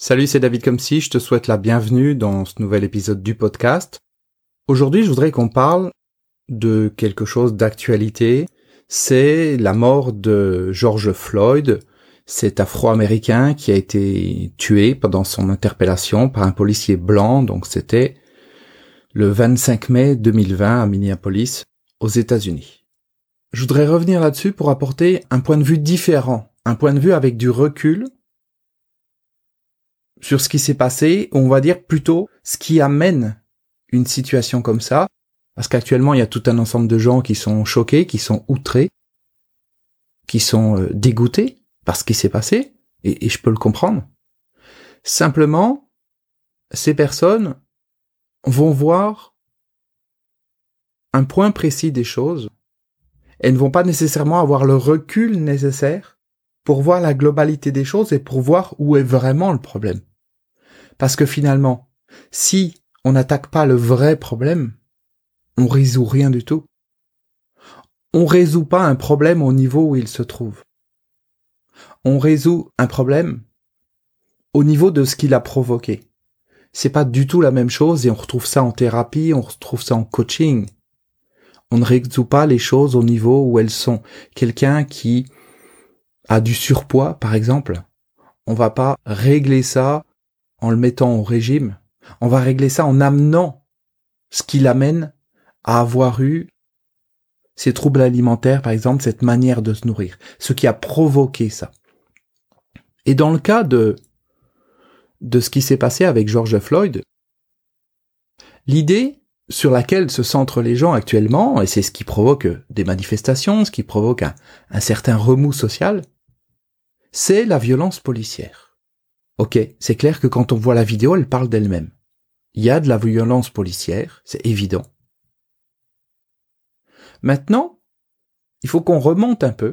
Salut, c'est David Comsi, je te souhaite la bienvenue dans ce nouvel épisode du podcast. Aujourd'hui, je voudrais qu'on parle de quelque chose d'actualité. C'est la mort de George Floyd, cet afro-américain qui a été tué pendant son interpellation par un policier blanc, donc c'était le 25 mai 2020 à Minneapolis, aux États-Unis. Je voudrais revenir là-dessus pour apporter un point de vue différent, un point de vue avec du recul sur ce qui s'est passé, on va dire plutôt ce qui amène une situation comme ça, parce qu'actuellement il y a tout un ensemble de gens qui sont choqués, qui sont outrés, qui sont euh, dégoûtés par ce qui s'est passé, et, et je peux le comprendre. Simplement, ces personnes vont voir un point précis des choses, elles ne vont pas nécessairement avoir le recul nécessaire pour voir la globalité des choses et pour voir où est vraiment le problème. Parce que finalement, si on n'attaque pas le vrai problème, on résout rien du tout. On résout pas un problème au niveau où il se trouve. On résout un problème au niveau de ce qu'il a provoqué. C'est pas du tout la même chose et on retrouve ça en thérapie, on retrouve ça en coaching. On ne résout pas les choses au niveau où elles sont. Quelqu'un qui a du surpoids, par exemple, on va pas régler ça en le mettant au régime. On va régler ça en amenant ce qui l'amène à avoir eu ces troubles alimentaires, par exemple, cette manière de se nourrir, ce qui a provoqué ça. Et dans le cas de, de ce qui s'est passé avec George Floyd, l'idée sur laquelle se centrent les gens actuellement, et c'est ce qui provoque des manifestations, ce qui provoque un, un certain remous social, c'est la violence policière. Ok, c'est clair que quand on voit la vidéo, elle parle d'elle-même. Il y a de la violence policière, c'est évident. Maintenant, il faut qu'on remonte un peu.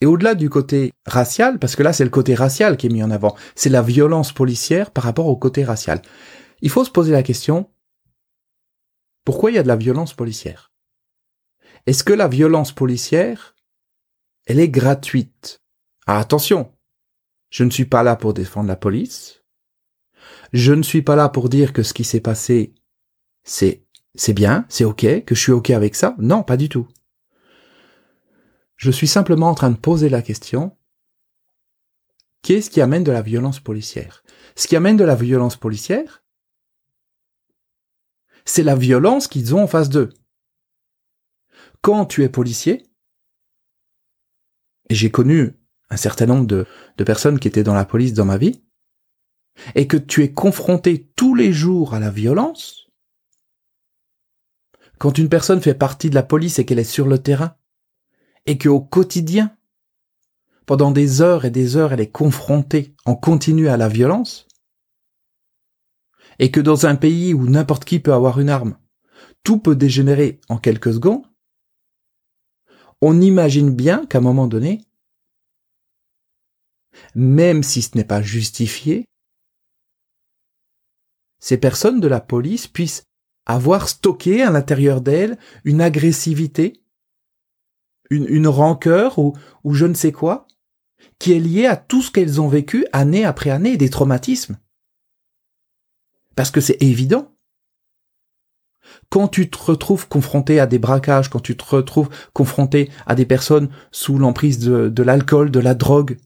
Et au-delà du côté racial, parce que là c'est le côté racial qui est mis en avant, c'est la violence policière par rapport au côté racial. Il faut se poser la question, pourquoi il y a de la violence policière? Est-ce que la violence policière, elle est gratuite? Attention, je ne suis pas là pour défendre la police. Je ne suis pas là pour dire que ce qui s'est passé, c'est, c'est bien, c'est ok, que je suis ok avec ça. Non, pas du tout. Je suis simplement en train de poser la question, qu'est-ce qui amène de la violence policière? Ce qui amène de la violence policière, c'est la violence qu'ils ont en face d'eux. Quand tu es policier, et j'ai connu un certain nombre de, personnes qui étaient dans la police dans ma vie, et que tu es confronté tous les jours à la violence, quand une personne fait partie de la police et qu'elle est sur le terrain, et qu'au quotidien, pendant des heures et des heures, elle est confrontée en continu à la violence, et que dans un pays où n'importe qui peut avoir une arme, tout peut dégénérer en quelques secondes, on imagine bien qu'à un moment donné, même si ce n'est pas justifié, ces personnes de la police puissent avoir stocké à l'intérieur d'elles une agressivité, une, une rancœur ou, je ne sais quoi, qui est liée à tout ce qu'elles ont vécu année après année, des traumatismes. Parce que c'est évident. Quand tu te retrouves confronté à des braquages, quand tu te retrouves confronté à des personnes sous l'emprise de l'alcool, de la drogue,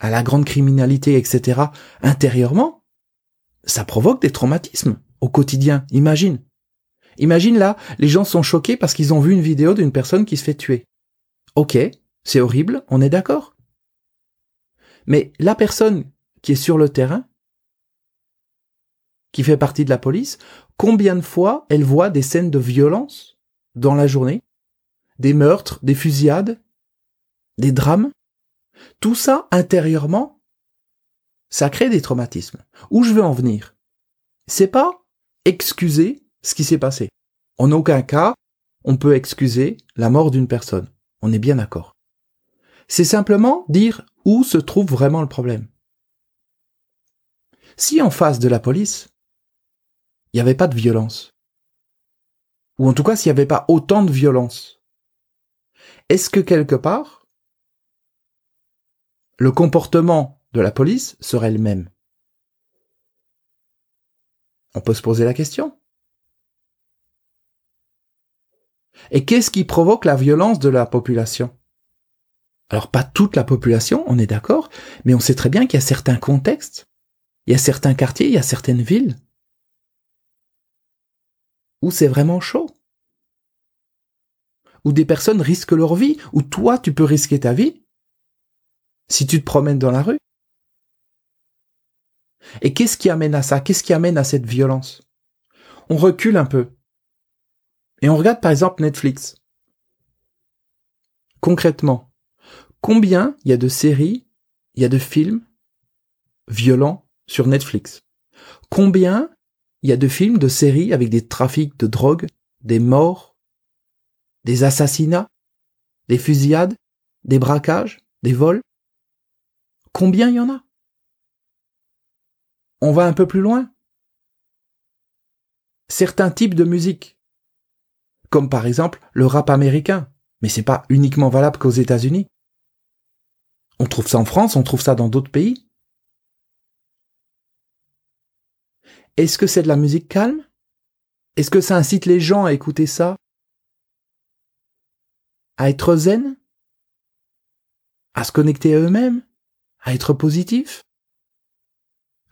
à la grande criminalité, etc., intérieurement, ça provoque des traumatismes au quotidien. Imagine. Imagine là, les gens sont choqués parce qu'ils ont vu une vidéo d'une personne qui se fait tuer. Ok, c'est horrible, on est d'accord. Mais la personne qui est sur le terrain, qui fait partie de la police, combien de fois elle voit des scènes de violence dans la journée, des meurtres, des fusillades, des drames? Tout ça, intérieurement, ça crée des traumatismes. Où je veux en venir? C'est pas excuser ce qui s'est passé. En aucun cas, on peut excuser la mort d'une personne. On est bien d'accord. C'est simplement dire où se trouve vraiment le problème. Si en face de la police, il n'y avait pas de violence, ou en tout cas s'il n'y avait pas autant de violence, est-ce que quelque part, le comportement de la police serait le même On peut se poser la question. Et qu'est-ce qui provoque la violence de la population? Alors pas toute la population, on est d'accord, mais on sait très bien qu'il y a certains contextes, il y a certains quartiers, il y a certaines villes où c'est vraiment chaud. Où des personnes risquent leur vie, où toi tu peux risquer ta vie si tu te promènes dans la rue. Et qu'est-ce qui amène à ça? Qu'est-ce qui amène à cette violence? On recule un peu. Et on regarde par exemple Netflix. Concrètement, combien il y a de séries, il y a de films violents sur Netflix? Combien il y a de films, de séries avec des trafics de drogue, des morts, des assassinats, des fusillades, des braquages, des vols? Combien y en a? On va un peu plus loin. Certains types de musique comme par exemple le rap américain. Mais c'est pas uniquement valable qu'aux États-Unis. On trouve ça en France, on trouve ça dans d'autres pays. Est-ce que c'est de la musique calme? Est-ce que ça incite les gens à écouter ça? À être zen? À se connecter à eux-mêmes? À être positifs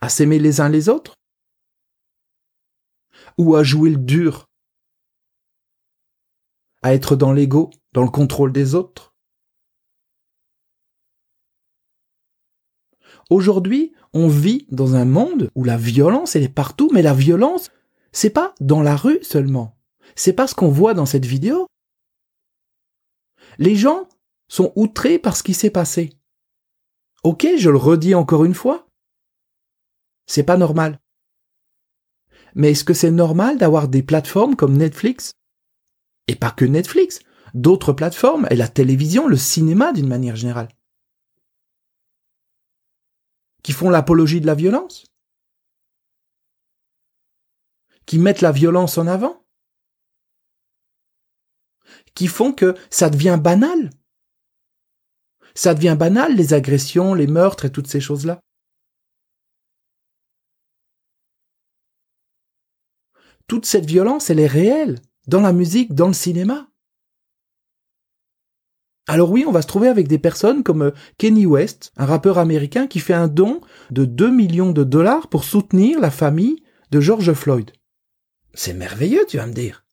À s'aimer les uns les autres Ou à jouer le dur à être dans l'ego, dans le contrôle des autres. Aujourd'hui, on vit dans un monde où la violence, est partout, mais la violence, c'est pas dans la rue seulement. C'est pas ce qu'on voit dans cette vidéo. Les gens sont outrés par ce qui s'est passé. Ok, je le redis encore une fois. C'est pas normal. Mais est-ce que c'est normal d'avoir des plateformes comme Netflix? Et pas que Netflix, d'autres plateformes, et la télévision, le cinéma d'une manière générale. Qui font l'apologie de la violence. Qui mettent la violence en avant. Qui font que ça devient banal. Ça devient banal, les agressions, les meurtres et toutes ces choses-là. Toute cette violence, elle est réelle dans la musique, dans le cinéma. Alors oui, on va se trouver avec des personnes comme euh, Kenny West, un rappeur américain qui fait un don de 2 millions de dollars pour soutenir la famille de George Floyd. C'est merveilleux, tu vas me dire.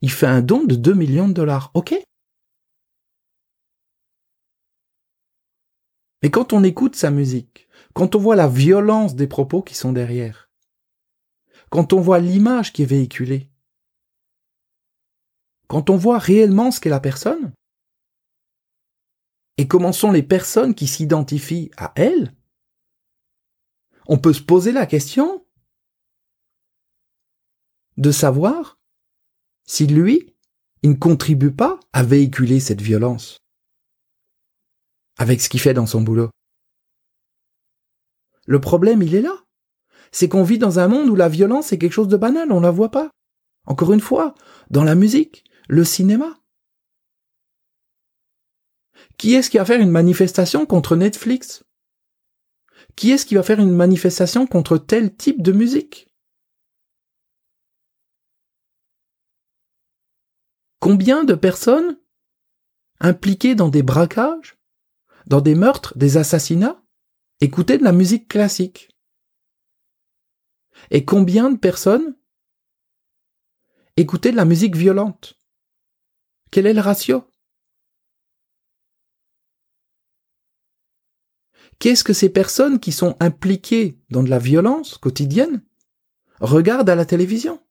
Il fait un don de 2 millions de dollars, ok Mais quand on écoute sa musique, quand on voit la violence des propos qui sont derrière, quand on voit l'image qui est véhiculée, quand on voit réellement ce qu'est la personne, et comment sont les personnes qui s'identifient à elle, on peut se poser la question de savoir si lui, il ne contribue pas à véhiculer cette violence avec ce qu'il fait dans son boulot. Le problème, il est là. C'est qu'on vit dans un monde où la violence est quelque chose de banal, on la voit pas. Encore une fois, dans la musique, le cinéma. Qui est-ce qui va faire une manifestation contre Netflix? Qui est-ce qui va faire une manifestation contre tel type de musique? Combien de personnes impliquées dans des braquages, dans des meurtres, des assassinats, écoutaient de la musique classique. Et combien de personnes écoutaient de la musique violente? Quel est le ratio? Qu'est-ce que ces personnes qui sont impliquées dans de la violence quotidienne regardent à la télévision?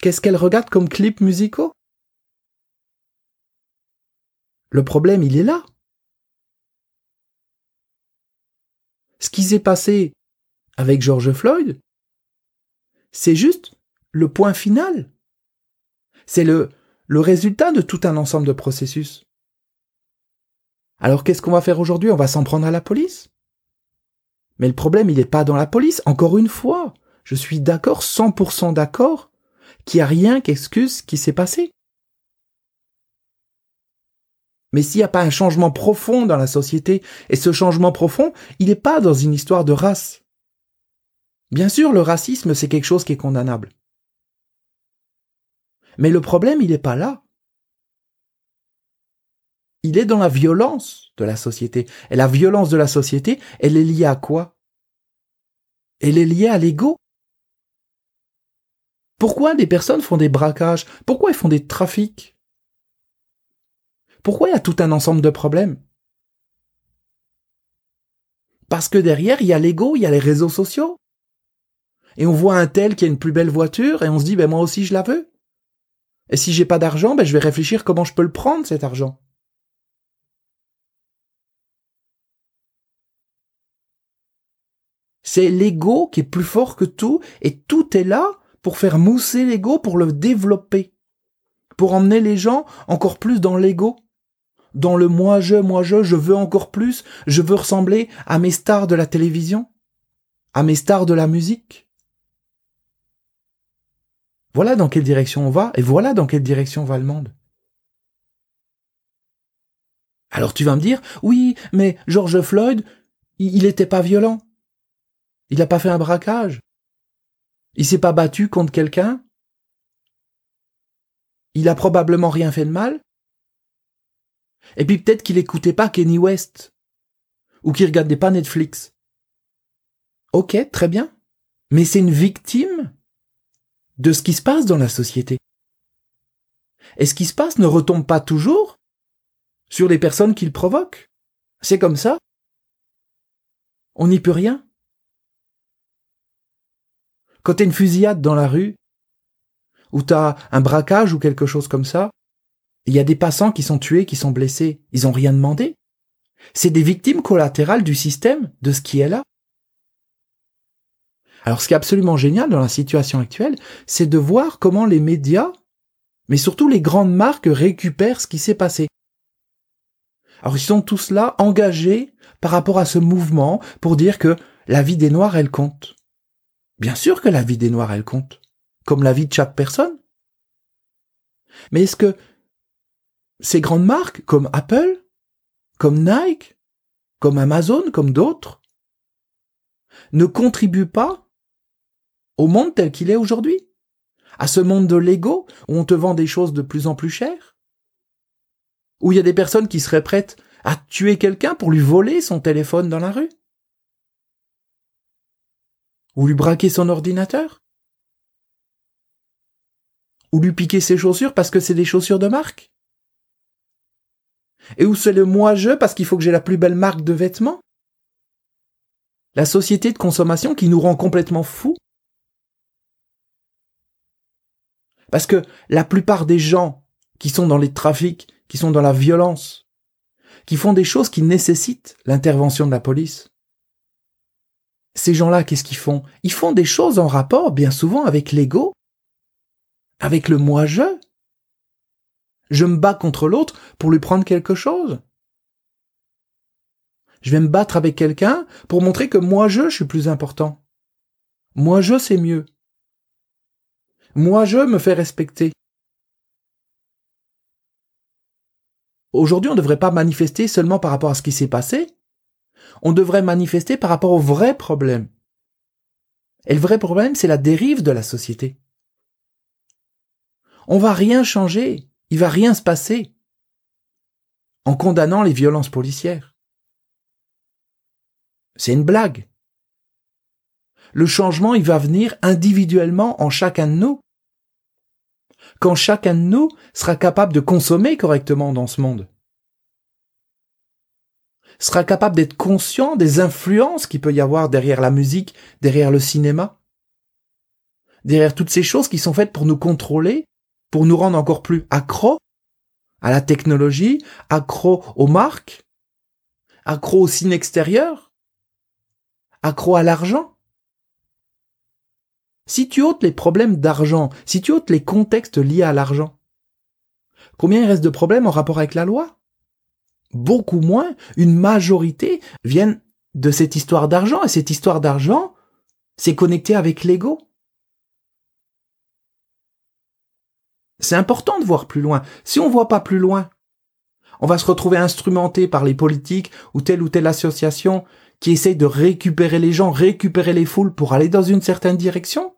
Qu'est-ce qu'elles regardent comme clips musicaux? Le problème, il est là. Ce qui s'est passé avec George Floyd, c'est juste le point final. C'est le, le résultat de tout un ensemble de processus. Alors qu'est-ce qu'on va faire aujourd'hui? On va s'en prendre à la police? Mais le problème, il n'est pas dans la police. Encore une fois, je suis d'accord, 100% d'accord, qu'il n'y a rien qu'excuse ce qui s'est passé. Mais s'il n'y a pas un changement profond dans la société, et ce changement profond, il n'est pas dans une histoire de race. Bien sûr, le racisme, c'est quelque chose qui est condamnable. Mais le problème, il n'est pas là. Il est dans la violence de la société. Et la violence de la société, elle est liée à quoi? Elle est liée à l'ego. Pourquoi des personnes font des braquages? Pourquoi elles font des trafics? Pourquoi il y a tout un ensemble de problèmes? Parce que derrière, il y a l'ego, il y a les réseaux sociaux. Et on voit un tel qui a une plus belle voiture et on se dit, ben moi aussi je la veux. Et si j'ai pas d'argent, ben je vais réfléchir comment je peux le prendre cet argent. C'est l'ego qui est plus fort que tout et tout est là pour faire mousser l'ego, pour le développer, pour emmener les gens encore plus dans l'ego, dans le moi-je, moi-je, je veux encore plus, je veux ressembler à mes stars de la télévision, à mes stars de la musique. Voilà dans quelle direction on va, et voilà dans quelle direction va le monde. Alors tu vas me dire, oui, mais George Floyd, il n'était pas violent. Il n'a pas fait un braquage. Il s'est pas battu contre quelqu'un. Il a probablement rien fait de mal. Et puis peut-être qu'il écoutait pas Kenny West. Ou qu'il regardait pas Netflix. Ok, très bien. Mais c'est une victime de ce qui se passe dans la société. Et ce qui se passe ne retombe pas toujours sur les personnes qu'il provoque. C'est comme ça. On n'y peut rien. Quand t'as une fusillade dans la rue, ou t'as un braquage ou quelque chose comme ça, il y a des passants qui sont tués, qui sont blessés. Ils ont rien demandé. C'est des victimes collatérales du système, de ce qui est là. Alors ce qui est absolument génial dans la situation actuelle, c'est de voir comment les médias, mais surtout les grandes marques récupèrent ce qui s'est passé. Alors ils sont tous là engagés par rapport à ce mouvement pour dire que la vie des Noirs, elle compte. Bien sûr que la vie des Noirs, elle compte, comme la vie de chaque personne. Mais est-ce que ces grandes marques, comme Apple, comme Nike, comme Amazon, comme d'autres, ne contribuent pas au monde tel qu'il est aujourd'hui? À ce monde de l'ego, où on te vend des choses de plus en plus chères? Où il y a des personnes qui seraient prêtes à tuer quelqu'un pour lui voler son téléphone dans la rue? Ou lui braquer son ordinateur? Ou lui piquer ses chaussures parce que c'est des chaussures de marque? Et où c'est le moi-je parce qu'il faut que j'ai la plus belle marque de vêtements? La société de consommation qui nous rend complètement fous? Parce que la plupart des gens qui sont dans les trafics, qui sont dans la violence, qui font des choses qui nécessitent l'intervention de la police, ces gens-là, qu'est-ce qu'ils font? Ils font des choses en rapport, bien souvent, avec l'ego, avec le moi-je. Je me bats contre l'autre pour lui prendre quelque chose. Je vais me battre avec quelqu'un pour montrer que moi-je, je suis plus important. Moi-je, c'est mieux. Moi-je me fais respecter. Aujourd'hui, on ne devrait pas manifester seulement par rapport à ce qui s'est passé, on devrait manifester par rapport au vrai problème. Et le vrai problème, c'est la dérive de la société. On va rien changer, il va rien se passer en condamnant les violences policières. C'est une blague. Le changement, il va venir individuellement en chacun de nous. Quand chacun de nous sera capable de consommer correctement dans ce monde sera capable d'être conscient des influences qu'il peut y avoir derrière la musique, derrière le cinéma, derrière toutes ces choses qui sont faites pour nous contrôler, pour nous rendre encore plus accros à la technologie, accros aux marques, accros au ciné extérieur, accros à l'argent. Si tu ôtes les problèmes d'argent, si tu ôtes les contextes liés à l'argent, combien il reste de problèmes en rapport avec la loi? Beaucoup moins, une majorité viennent de cette histoire d'argent. Et cette histoire d'argent, c'est connecté avec l'ego. C'est important de voir plus loin. Si on voit pas plus loin, On va se retrouver instrumenté par les politiques ou telle ou telle association qui essaye de récupérer les gens, récupérer les foules pour aller dans une certaine direction.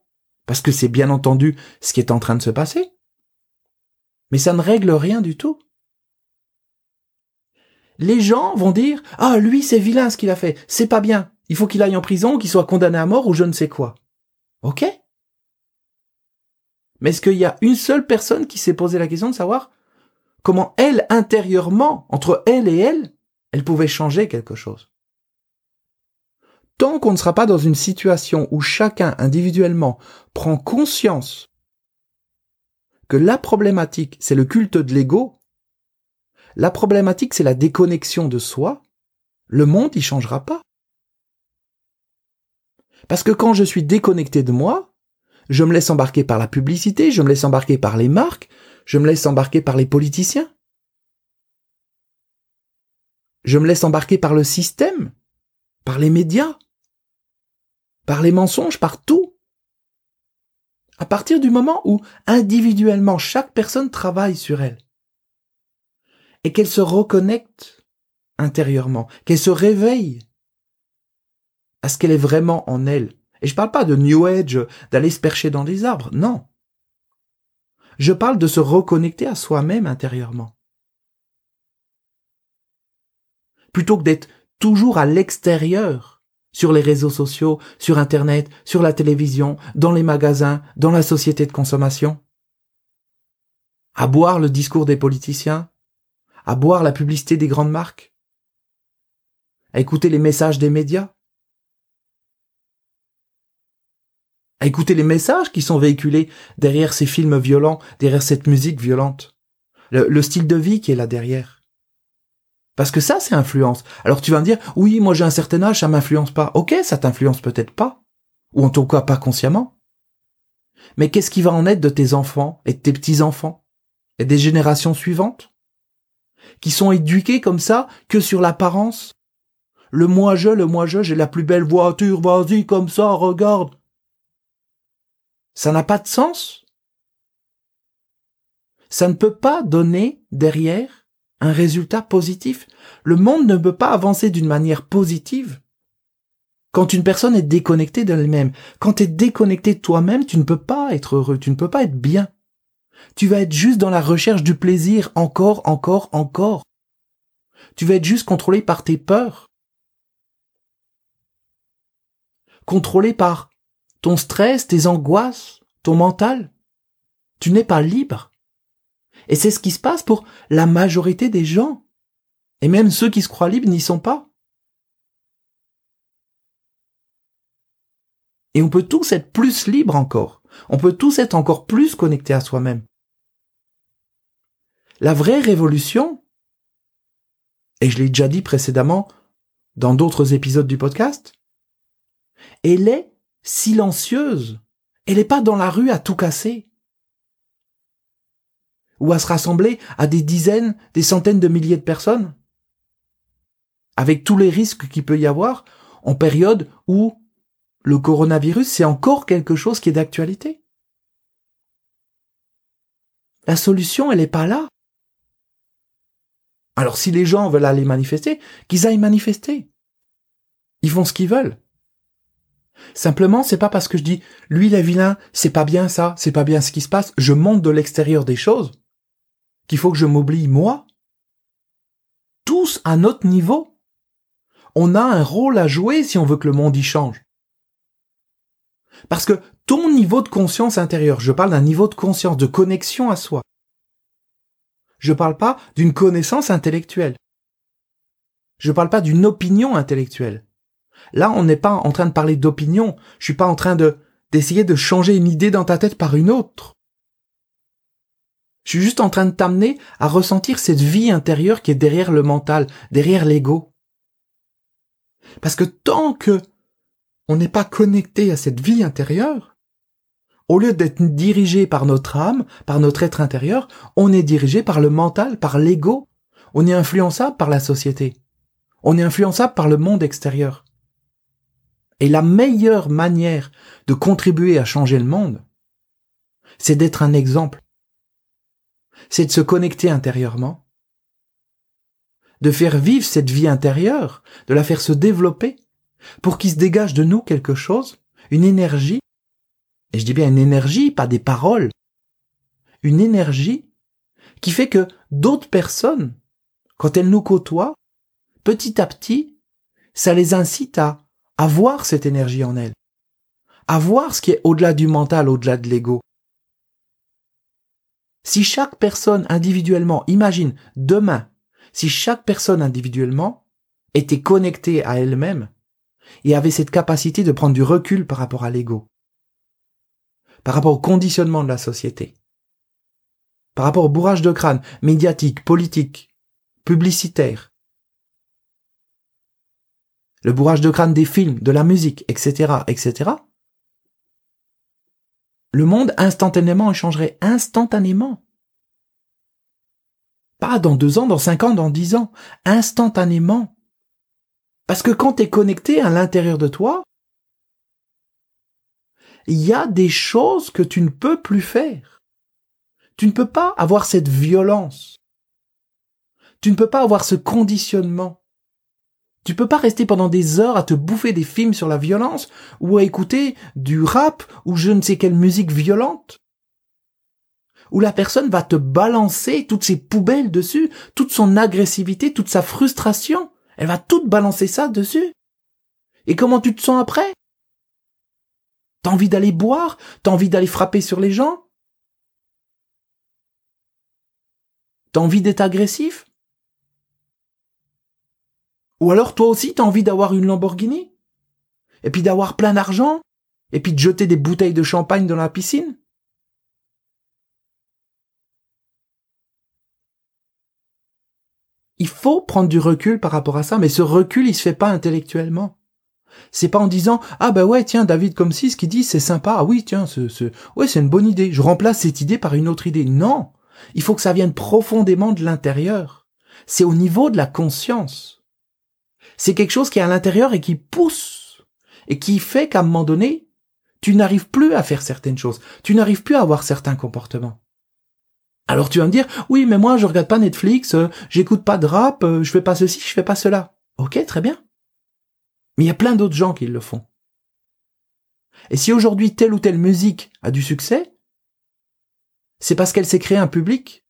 Parce que c'est bien entendu ce qui est en train de se passer. Mais ça ne règle rien du tout. Les gens vont dire, ah, lui, c'est vilain ce qu'il a fait, c'est pas bien. Il faut qu'il aille en prison, qu'il soit condamné à mort ou je ne sais quoi. Ok? Mais est-ce qu'il y a une seule personne qui s'est posé la question de savoir comment elle, intérieurement, entre elle et elle, elle pouvait changer quelque chose? Tant qu'on ne sera pas dans une situation où chacun individuellement prend conscience que la problématique, c'est le culte de l'ego, la problématique, c'est la déconnexion de soi, le monde, il changera pas. Parce que quand je suis déconnecté de moi, je me laisse embarquer par la publicité, je me laisse embarquer par les marques, je me laisse embarquer par les politiciens. Je me laisse embarquer par le système, par les médias, par les mensonges, par tout. À partir du moment où individuellement chaque personne travaille sur elle et qu'elle se reconnecte intérieurement, qu'elle se réveille à ce qu'elle est vraiment en elle. Et je parle pas de New Age, d'aller se percher dans des arbres, non. Je parle de se reconnecter à soi-même intérieurement. Plutôt que d'être toujours à l'extérieur, sur les réseaux sociaux, sur Internet, sur la télévision, dans les magasins, dans la société de consommation. À boire le discours des politiciens, à boire la publicité des grandes marques, à écouter les messages des médias, à écouter les messages qui sont véhiculés derrière ces films violents, derrière cette musique violente, le, style de vie qui est là derrière. Parce que ça, c'est influence. Alors tu vas me dire, oui, moi j'ai un certain âge, ça m'influence pas. Ok, ça t'influence peut-être pas. Ou en tout cas pas consciemment. Mais qu'est-ce qui va en être de tes enfants et de tes petits-enfants Et des générations suivantes Qui sont éduqués comme ça que sur l'apparence? Le moi-je, le moi-je, j'ai la plus belle voiture, vas-y comme ça, regarde. Ça n'a pas de sens. Ça ne peut pas donner derrière un résultat positif. Le monde ne peut pas avancer d'une manière positive quand une personne est déconnectée d'elle-même. Quand tu es déconnecté de toi-même, tu ne peux pas être heureux, tu ne peux pas être bien. Tu vas être juste dans la recherche du plaisir encore, encore, encore. Tu vas être juste contrôlé par tes peurs. Contrôlé par ton stress, tes angoisses, ton mental. Tu n'es pas libre. Et c'est ce qui se passe pour la majorité des gens. Et même ceux qui se croient libres n'y sont pas. Et on peut tous être plus libres encore. On peut tous être encore plus connectés à soi-même. La vraie révolution, et je l'ai déjà dit précédemment dans d'autres épisodes du podcast, elle est silencieuse. Elle n'est pas dans la rue à tout casser. Ou à se rassembler à des dizaines, des centaines de milliers de personnes. Avec tous les risques qu'il peut y avoir en période où le coronavirus, c'est encore quelque chose qui est d'actualité. La solution, elle n'est pas là. Alors si les gens veulent aller manifester, qu'ils aillent manifester. Ils font ce qu'ils veulent. Simplement, c'est pas parce que je dis lui il est vilain, c'est pas bien ça, c'est pas bien ce qui se passe, je monte de l'extérieur des choses, qu'il faut que je m'oublie moi. Tous à notre niveau. On a un rôle à jouer si on veut que le monde y change. Parce que ton niveau de conscience intérieure, je parle d'un niveau de conscience, de connexion à soi. Je parle pas d'une connaissance intellectuelle. Je parle pas d'une opinion intellectuelle. Là, on n'est pas en train de parler d'opinion. Je suis pas en train de d'essayer de changer une idée dans ta tête par une autre. Je suis juste en train de t'amener à ressentir cette vie intérieure qui est derrière le mental, derrière l'ego. Parce que tant que on n'est pas connecté à cette vie intérieure, au lieu d'être dirigé par notre âme, par notre être intérieur, on est dirigé par le mental, par l'ego. On est influençable par la société. On est influençable par le monde extérieur. Et la meilleure manière de contribuer à changer le monde, c'est d'être un exemple. C'est de se connecter intérieurement de faire vivre cette vie intérieure, de la faire se développer, pour qu'il se dégage de nous quelque chose, une énergie, et je dis bien une énergie, pas des paroles, une énergie qui fait que d'autres personnes, quand elles nous côtoient, petit à petit, ça les incite à, avoir cette énergie en elles, à voir ce qui est au-delà du mental, au-delà de l'ego. Si chaque personne individuellement, imagine demain, si chaque personne individuellement était connectée à elle-même et avait cette capacité de prendre du recul par rapport à l'ego, par rapport au conditionnement de la société, par rapport au bourrage de crâne médiatique, politique, publicitaire, le bourrage de crâne des films, de la musique, etc., etc., le monde instantanément changerait instantanément. Pas dans deux ans, dans cinq ans, dans dix ans, instantanément. Parce que quand tu es connecté à l'intérieur de toi, il y a des choses que tu ne peux plus faire. Tu ne peux pas avoir cette violence. Tu ne peux pas avoir ce conditionnement. Tu peux pas rester pendant des heures à te bouffer des films sur la violence ou à écouter du rap ou je ne sais quelle musique violente. Où la personne va te balancer toutes ses poubelles dessus, toute son agressivité, toute sa frustration. Elle va tout balancer ça dessus. Et comment tu te sens après? T'as envie d'aller boire? T'as envie d'aller frapper sur les gens? T'as envie d'être agressif? Ou alors toi aussi t'as envie d'avoir une Lamborghini? Et puis d'avoir plein d'argent? Et puis de jeter des bouteilles de champagne dans la piscine? Il faut prendre du recul par rapport à ça, mais ce recul, il se fait pas intellectuellement. C'est pas en disant ah bah ouais tiens David comme si ce qui dit c'est sympa. Ah oui tiens ce, ce ouais c'est une bonne idée. Je remplace cette idée par une autre idée. Non! Il faut que ça vienne profondément de l'intérieur. C'est au niveau de la conscience c'est quelque chose qui est à l'intérieur et qui pousse et qui fait qu'à un moment donné tu n'arrives plus à faire certaines choses tu n'arrives plus à avoir certains comportements alors tu vas me dire, oui, mais moi je regarde pas Netflix, euh, j'écoute pas de rap, euh, je fais pas ceci, je fais pas cela. Ok, très bien. Mais il y a plein d'autres gens qui le font. Et si aujourd'hui telle ou telle musique a du succès, c'est parce qu'elle s'est créée un public.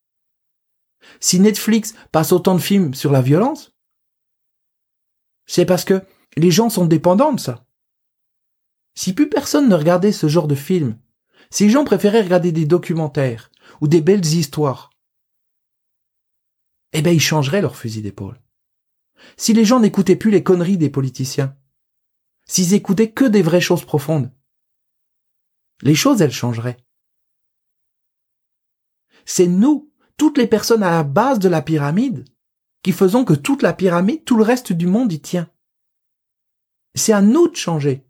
Si Netflix passe autant de films sur la violence, c'est parce que les gens sont dépendants de ça. Si plus personne ne regardait ce genre de film, si les gens préféraient regarder des documentaires ou des belles histoires, eh ben ils changeraient leur fusil d'épaule. Si les gens n'écoutaient plus les conneries des politiciens, s'ils écoutaient que des vraies choses profondes, les choses, elles changeraient. C'est nous, toutes les personnes à la base de la pyramide, qui faisons que toute la pyramide, tout le reste du monde y tient. C'est à nous de changer.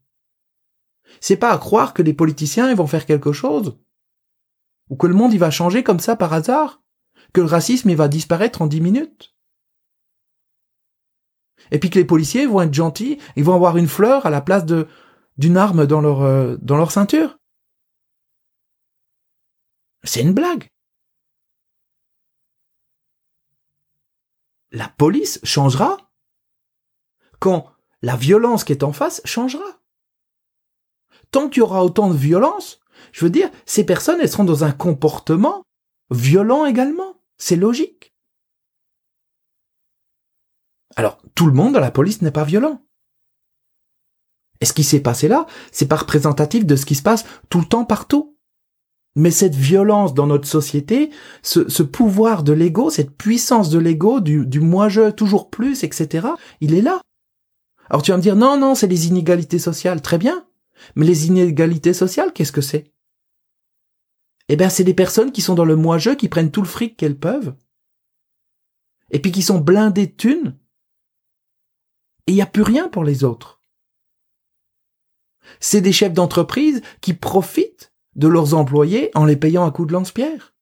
C'est pas à croire que les politiciens vont faire quelque chose. Ou que le monde il va changer comme ça par hasard. Que le racisme il va disparaître en dix minutes et puis que les policiers vont être gentils, ils vont avoir une fleur à la place de d'une arme dans leur euh, dans leur ceinture. C'est une blague. La police changera quand la violence qui est en face changera. Tant qu'il y aura autant de violence, je veux dire, ces personnes, elles seront dans un comportement violent également. C'est logique. Alors, tout le monde dans la police n'est pas violent. Et ce qui s'est passé là, c'est pas représentatif de ce qui se passe tout le temps partout. Mais cette violence dans notre société, ce, pouvoir de l'ego, cette puissance de l'ego, du, du moi-je toujours plus, etc., il est là. Alors tu vas me dire, non, non, c'est les inégalités sociales. Très bien. Mais les inégalités sociales, qu'est-ce que c'est? Eh bien, c'est des personnes qui sont dans le moi-je, qui prennent tout le fric qu'elles peuvent, et puis qui sont blindées de thunes, et il n'y a plus rien pour les autres. C'est des chefs d'entreprise qui profitent de leurs employés en les payant à coups de lance-pierre.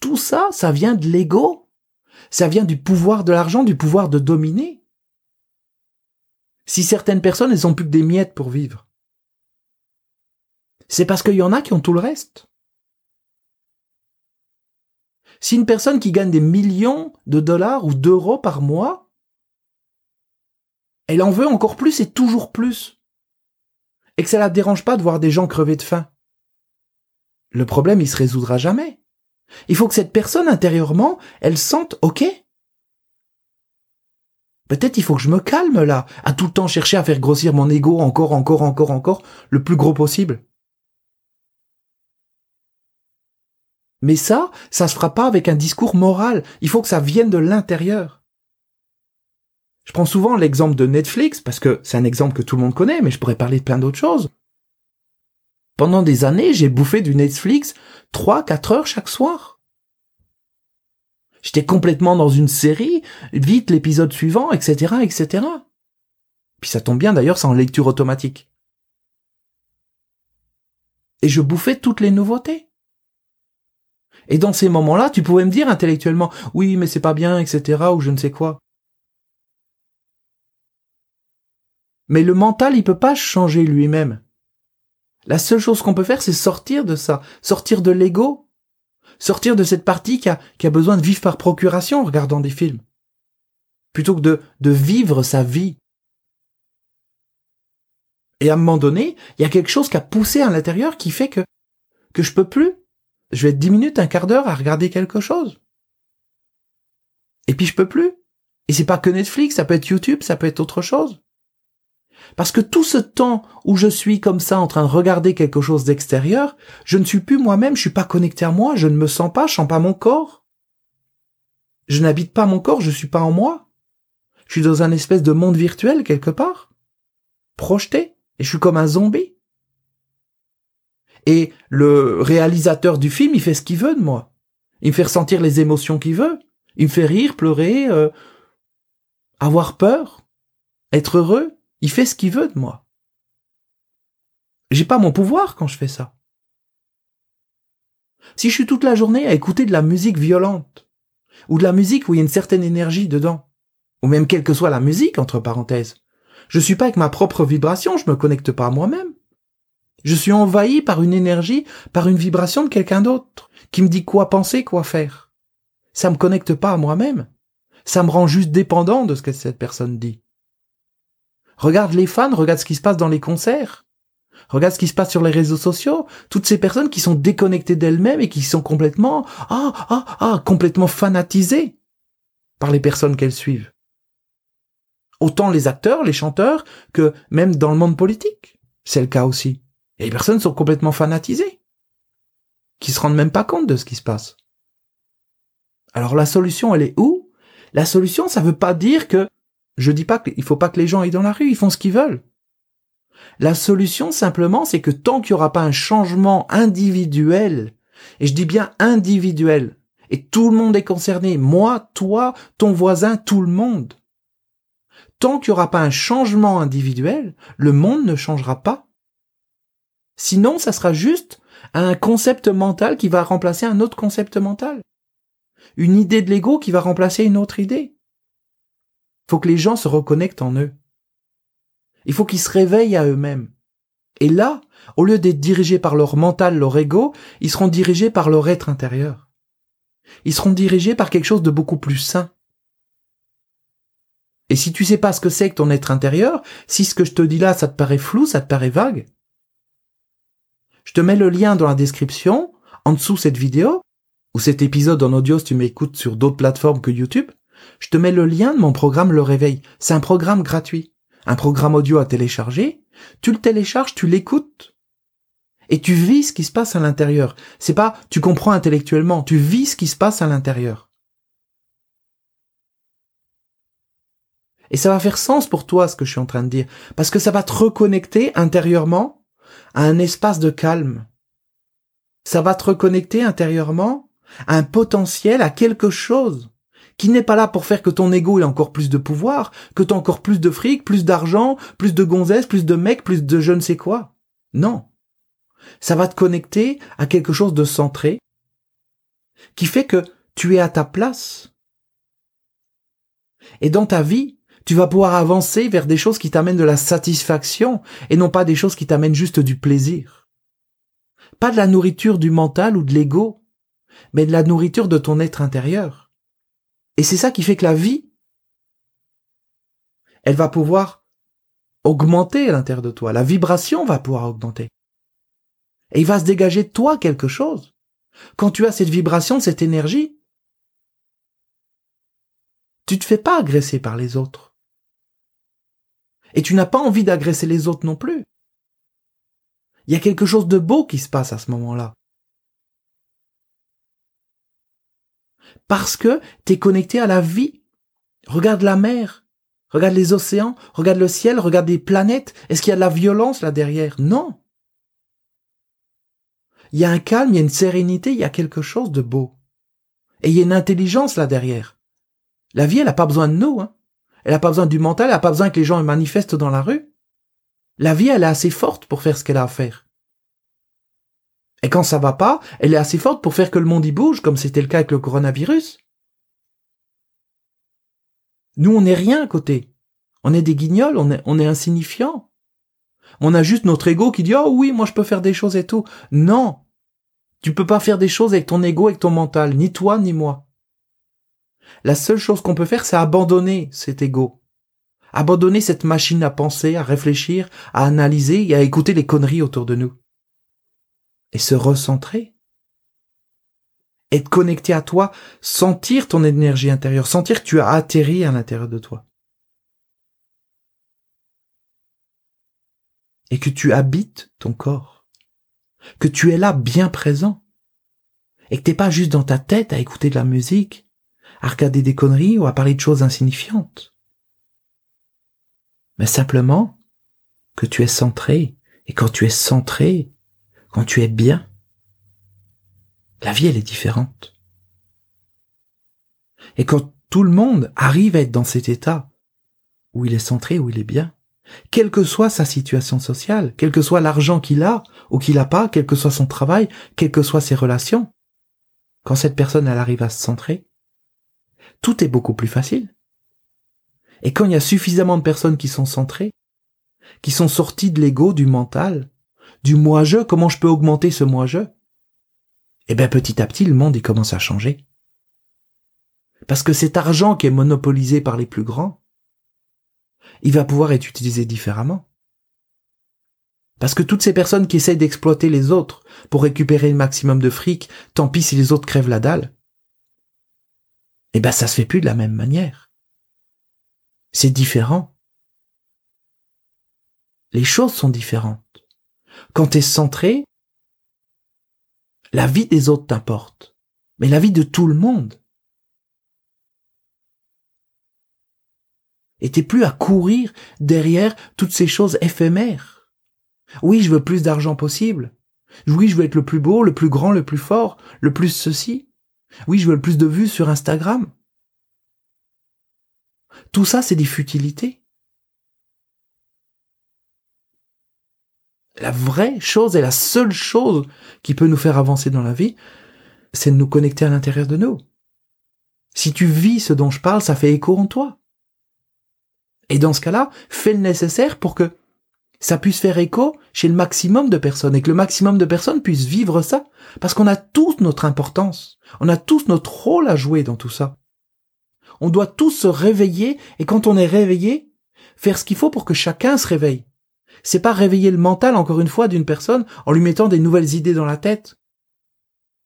Tout ça, ça vient de l'ego. Ça vient du pouvoir de l'argent, du pouvoir de dominer. Si certaines personnes, elles ont plus que des miettes pour vivre, c'est parce qu'il y en a qui ont tout le reste. Si une personne qui gagne des millions de dollars ou d'euros par mois, elle en veut encore plus et toujours plus, et que ça la dérange pas de voir des gens crever de faim, le problème il se résoudra jamais. Il faut que cette personne intérieurement, elle sente OK. Peut-être il faut que je me calme là, à tout le temps chercher à faire grossir mon ego encore, encore, encore, encore, le plus gros possible. Mais ça, ça se fera pas avec un discours moral. Il faut que ça vienne de l'intérieur. Je prends souvent l'exemple de Netflix parce que c'est un exemple que tout le monde connaît, mais je pourrais parler de plein d'autres choses. Pendant des années, j'ai bouffé du Netflix 3-4 heures chaque soir. J'étais complètement dans une série, vite l'épisode suivant, etc., etc. Puis ça tombe bien d'ailleurs, c'est en lecture automatique. Et je bouffais toutes les nouveautés. Et dans ces moments-là, tu pouvais me dire intellectuellement, oui, mais c'est pas bien, etc., ou je ne sais quoi. Mais le mental, il peut pas changer lui-même. La seule chose qu'on peut faire, c'est sortir de ça, sortir de l'ego, sortir de cette partie qui a, besoin de vivre par procuration en regardant des films, plutôt que de, de vivre sa vie. Et à un moment donné, il y a quelque chose qui a poussé à l'intérieur qui fait que, que je peux plus. Je vais être dix minutes, un quart d'heure à regarder quelque chose. Et puis je peux plus. Et c'est pas que Netflix, ça peut être YouTube, ça peut être autre chose. Parce que tout ce temps où je suis comme ça en train de regarder quelque chose d'extérieur, je ne suis plus moi-même, je suis pas connecté à moi, je ne me sens pas, je sens pas mon corps. Je n'habite pas mon corps, je suis pas en moi. Je suis dans un espèce de monde virtuel quelque part, projeté, et je suis comme un zombie. Et le réalisateur du film, il fait ce qu'il veut de moi. Il me fait ressentir les émotions qu'il veut. Il me fait rire, pleurer, euh, avoir peur, être heureux. Il fait ce qu'il veut de moi. J'ai pas mon pouvoir quand je fais ça. Si je suis toute la journée à écouter de la musique violente, ou de la musique où il y a une certaine énergie dedans, ou même quelle que soit la musique, entre parenthèses, je suis pas avec ma propre vibration, je me connecte pas à moi-même. Je suis envahi par une énergie, par une vibration de quelqu'un d'autre, qui me dit quoi penser, quoi faire. Ça me connecte pas à moi-même. Ça me rend juste dépendant de ce que cette personne dit. Regarde les fans, regarde ce qui se passe dans les concerts. Regarde ce qui se passe sur les réseaux sociaux. Toutes ces personnes qui sont déconnectées d'elles-mêmes et qui sont complètement, ah, ah, ah, complètement fanatisées par les personnes qu'elles suivent. Autant les acteurs, les chanteurs, que même dans le monde politique. C'est le cas aussi. Et les personnes sont complètement fanatisées. Qui se rendent même pas compte de ce qui se passe. Alors la solution, elle est où? La solution, ça veut pas dire que je dis pas qu'il faut pas que les gens aillent dans la rue, ils font ce qu'ils veulent. La solution simplement, c'est que tant qu'il n'y aura pas un changement individuel, et je dis bien individuel, et tout le monde est concerné, moi, toi, ton voisin, tout le monde. Tant qu'il n'y aura pas un changement individuel, le monde ne changera pas. Sinon, ça sera juste un concept mental qui va remplacer un autre concept mental. Une idée de l'ego qui va remplacer une autre idée faut que les gens se reconnectent en eux. Il faut qu'ils se réveillent à eux-mêmes. Et là, au lieu d'être dirigés par leur mental, leur ego, ils seront dirigés par leur être intérieur. Ils seront dirigés par quelque chose de beaucoup plus sain. Et si tu sais pas ce que c'est que ton être intérieur, si ce que je te dis là, ça te paraît flou, ça te paraît vague, je te mets le lien dans la description, en dessous cette vidéo, ou cet épisode en audio si tu m'écoutes sur d'autres plateformes que YouTube je te mets le lien de mon programme Le Réveil. C'est un programme gratuit. Un programme audio à télécharger. Tu le télécharges, tu l'écoutes. Et tu vis ce qui se passe à l'intérieur. C'est pas tu comprends intellectuellement, tu vis ce qui se passe à l'intérieur. Et ça va faire sens pour toi ce que je suis en train de dire, parce que ça va te reconnecter intérieurement à un espace de calme. Ça va te reconnecter intérieurement à un potentiel, à quelque chose qui n'est pas là pour faire que ton ego ait encore plus de pouvoir, que t'as encore plus de fric, plus d'argent, plus de gonzesses, plus de mecs, plus de je ne sais quoi. Non. Ça va te connecter à quelque chose de centré, qui fait que tu es à ta place. Et dans ta vie, tu vas pouvoir avancer vers des choses qui t'amènent de la satisfaction et non pas des choses qui t'amènent juste du plaisir. Pas de la nourriture du mental ou de l'ego, mais de la nourriture de ton être intérieur. Et c'est ça qui fait que la vie, elle va pouvoir augmenter à l'intérieur de toi. La vibration va pouvoir augmenter. Et il va se dégager de toi quelque chose. Quand tu as cette vibration, cette énergie, tu te fais pas agresser par les autres. Et tu n'as pas envie d'agresser les autres non plus. Il y a quelque chose de beau qui se passe à ce moment-là. Parce que tu es connecté à la vie. Regarde la mer, regarde les océans, regarde le ciel, regarde les planètes. Est-ce qu'il y a de la violence là derrière? Non. Il y a un calme, il y a une sérénité, il y a quelque chose de beau. Et il y a une intelligence là derrière. La vie, elle n'a pas besoin de nous. Hein. Elle n'a pas besoin du mental, elle n'a pas besoin que les gens manifestent dans la rue. La vie, elle est assez forte pour faire ce qu'elle a à faire. Et quand ça va pas, elle est assez forte pour faire que le monde y bouge, comme c'était le cas avec le coronavirus. Nous, on n'est rien à côté. On est des guignols, on est, on insignifiants. On a juste notre ego qui dit, oh oui, moi je peux faire des choses et tout. Non. Tu peux pas faire des choses avec ton ego, avec ton mental, ni toi, ni moi. La seule chose qu'on peut faire, c'est abandonner cet ego. Abandonner cette machine à penser, à réfléchir, à analyser et à écouter les conneries autour de nous. Et se recentrer. Être connecté à toi, sentir ton énergie intérieure, sentir que tu as atterri à l'intérieur de toi. Et que tu habites ton corps. Que tu es là bien présent. Et que t'es pas juste dans ta tête à écouter de la musique, à regarder des conneries ou à parler de choses insignifiantes. Mais simplement que tu es centré. Et quand tu es centré, quand tu es bien, la vie elle est différente. Et quand tout le monde arrive à être dans cet état où il est centré, où il est bien, quelle que soit sa situation sociale, quel que soit l'argent qu'il a ou qu'il n'a pas, quel que soit son travail, quelles que soient ses relations, quand cette personne elle arrive à se centrer, tout est beaucoup plus facile. Et quand il y a suffisamment de personnes qui sont centrées, qui sont sorties de l'ego, du mental, du moi-je, comment je peux augmenter ce moi-je? Eh bien petit à petit, le monde il commence à changer. Parce que cet argent qui est monopolisé par les plus grands, il va pouvoir être utilisé différemment. Parce que toutes ces personnes qui essayent d'exploiter les autres pour récupérer le maximum de fric, tant pis si les autres crèvent la dalle, eh ben ça se fait plus de la même manière. C'est différent. Les choses sont différentes. Quand tu es centré, la vie des autres t'importe, mais la vie de tout le monde. Et t'es plus à courir derrière toutes ces choses éphémères. Oui, je veux plus d'argent possible. Oui, je veux être le plus beau, le plus grand, le plus fort, le plus ceci. Oui, je veux le plus de vues sur Instagram. Tout ça, c'est des futilités. La vraie chose et la seule chose qui peut nous faire avancer dans la vie, c'est de nous connecter à l'intérieur de nous. Si tu vis ce dont je parle, ça fait écho en toi. Et dans ce cas-là, fais le nécessaire pour que ça puisse faire écho chez le maximum de personnes et que le maximum de personnes puissent vivre ça. Parce qu'on a tous notre importance. On a tous notre rôle à jouer dans tout ça. On doit tous se réveiller et quand on est réveillé, faire ce qu'il faut pour que chacun se réveille. C'est pas réveiller le mental, encore une fois, d'une personne en lui mettant des nouvelles idées dans la tête.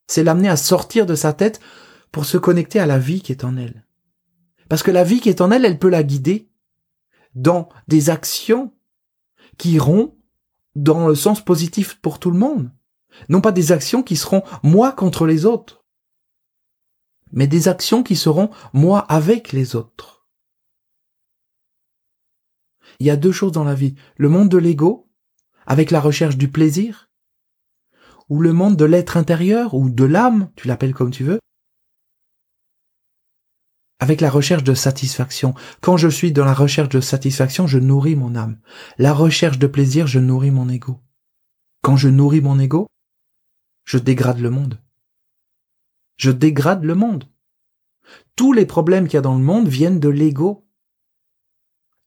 C'est l'amener à sortir de sa tête pour se connecter à la vie qui est en elle. Parce que la vie qui est en elle, elle peut la guider dans des actions qui iront dans le sens positif pour tout le monde. Non pas des actions qui seront moi contre les autres, mais des actions qui seront moi avec les autres. Il y a deux choses dans la vie. Le monde de l'ego, avec la recherche du plaisir, ou le monde de l'être intérieur, ou de l'âme, tu l'appelles comme tu veux, avec la recherche de satisfaction. Quand je suis dans la recherche de satisfaction, je nourris mon âme. La recherche de plaisir, je nourris mon ego. Quand je nourris mon ego, je dégrade le monde. Je dégrade le monde. Tous les problèmes qu'il y a dans le monde viennent de l'ego.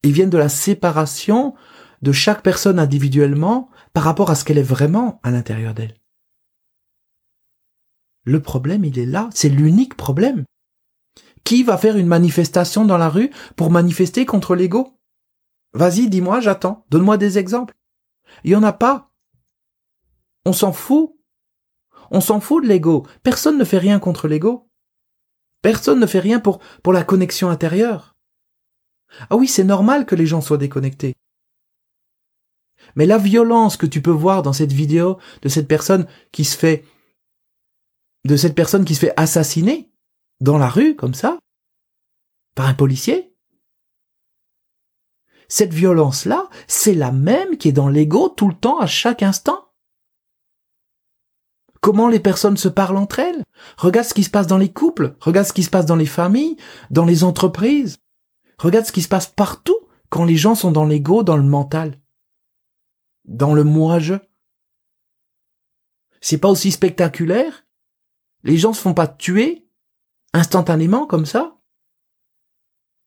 Ils viennent de la séparation de chaque personne individuellement par rapport à ce qu'elle est vraiment à l'intérieur d'elle. Le problème, il est là. C'est l'unique problème. Qui va faire une manifestation dans la rue pour manifester contre l'ego? Vas-y, dis-moi, j'attends. Donne-moi des exemples. Il y en a pas. On s'en fout. On s'en fout de l'ego. Personne ne fait rien contre l'ego. Personne ne fait rien pour, pour la connexion intérieure. Ah oui, c'est normal que les gens soient déconnectés. Mais la violence que tu peux voir dans cette vidéo de cette personne qui se fait, de cette personne qui se fait assassiner, dans la rue, comme ça, par un policier. Cette violence-là, c'est la même qui est dans l'ego tout le temps, à chaque instant. Comment les personnes se parlent entre elles? Regarde ce qui se passe dans les couples, regarde ce qui se passe dans les familles, dans les entreprises. Regarde ce qui se passe partout quand les gens sont dans l'ego, dans le mental. Dans le moi-je. C'est pas aussi spectaculaire? Les gens se font pas tuer instantanément comme ça,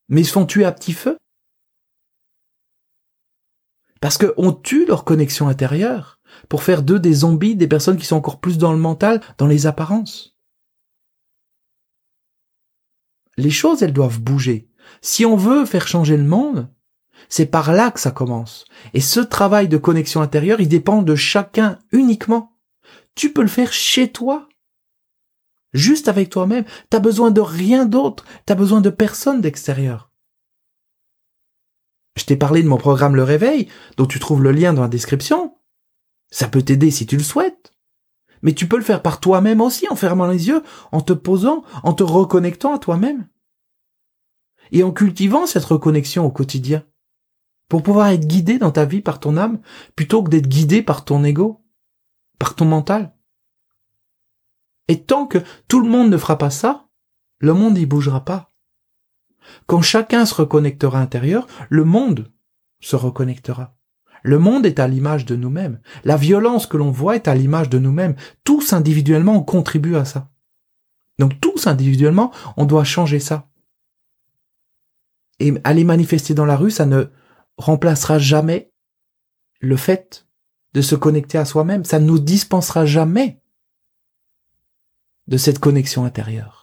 mais ils se font tuer à petit feu? Parce qu'on tue leur connexion intérieure pour faire d'eux des zombies, des personnes qui sont encore plus dans le mental, dans les apparences. Les choses, elles doivent bouger. Si on veut faire changer le monde, c'est par là que ça commence. Et ce travail de connexion intérieure, il dépend de chacun uniquement. Tu peux le faire chez toi. Juste avec toi-même. T'as besoin de rien d'autre. T'as besoin de personne d'extérieur. Je t'ai parlé de mon programme Le Réveil, dont tu trouves le lien dans la description. Ça peut t'aider si tu le souhaites. Mais tu peux le faire par toi-même aussi, en fermant les yeux, en te posant, en te reconnectant à toi-même. Et en cultivant cette reconnexion au quotidien. Pour pouvoir être guidé dans ta vie par ton âme, plutôt que d'être guidé par ton ego, par ton mental. Et tant que tout le monde ne fera pas ça, le monde n'y bougera pas. Quand chacun se reconnectera intérieur, le monde se reconnectera. Le monde est à l'image de nous-mêmes. La violence que l'on voit est à l'image de nous-mêmes. Tous individuellement, on contribue à ça. Donc tous individuellement, on doit changer ça. Et aller manifester dans la rue, ça ne remplacera jamais le fait de se connecter à soi-même. Ça ne nous dispensera jamais de cette connexion intérieure.